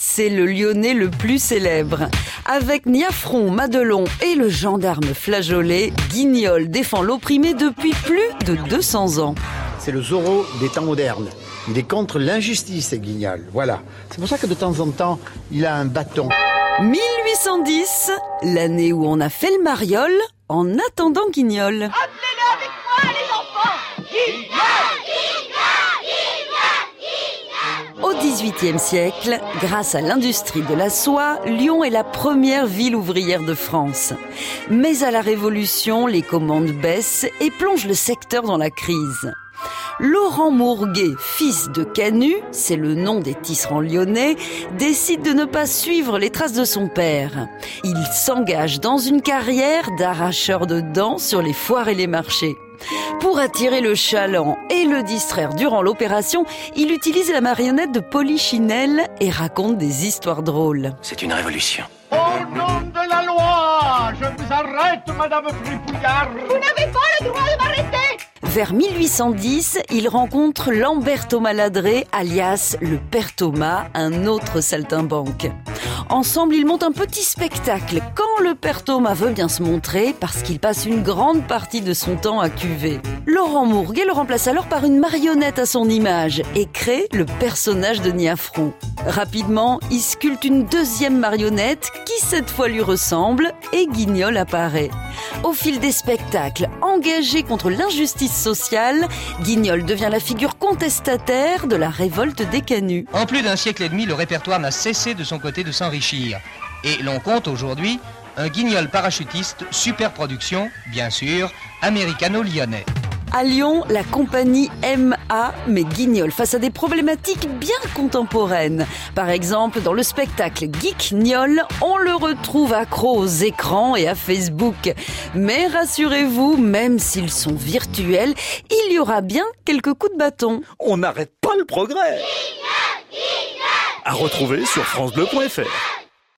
c'est le lyonnais le plus célèbre. Avec Niafron, Madelon et le gendarme flageolet, Guignol défend l'opprimé depuis plus de 200 ans. C'est le Zorro des temps modernes. Il est contre l'injustice, Guignol. Voilà. C'est pour ça que de temps en temps, il a un bâton. 1810, l'année où on a fait le mariole en attendant Guignol. XVIIIe siècle, grâce à l'industrie de la soie, Lyon est la première ville ouvrière de France. Mais à la Révolution, les commandes baissent et plongent le secteur dans la crise. Laurent Mourguet, fils de Canu, c'est le nom des tisserands lyonnais, décide de ne pas suivre les traces de son père. Il s'engage dans une carrière d'arracheur de dents sur les foires et les marchés. Pour attirer le chaland et le distraire durant l'opération, il utilise la marionnette de Polichinelle et raconte des histoires drôles. C'est une révolution. Au nom de la loi, je vous arrête, Madame Fripouillard Vous n'avez pas le droit de m'arrêter vers 1810, il rencontre Lambert Thomas Ladré, alias le Père Thomas, un autre saltimbanque. Ensemble, ils montent un petit spectacle quand le Père Thomas veut bien se montrer parce qu'il passe une grande partie de son temps à cuver. Laurent Mourguet le remplace alors par une marionnette à son image et crée le personnage de Niafron. Rapidement, il sculpte une deuxième marionnette qui cette fois lui ressemble et Guignol apparaît. Au fil des spectacles, engagé contre l'injustice sociale, Guignol devient la figure contestataire de la révolte des canuts. En plus d'un siècle et demi, le répertoire n'a cessé de son côté de s'enrichir. Et l'on compte aujourd'hui un guignol parachutiste super production, bien sûr, américano-lyonnais. À Lyon, la compagnie MA met Guignol face à des problématiques bien contemporaines. Par exemple, dans le spectacle Geekgnol, on le retrouve accro aux écrans et à Facebook. Mais rassurez-vous, même s'ils sont virtuels, il y aura bien quelques coups de bâton. On n'arrête pas le progrès. À retrouver sur francebleu.fr.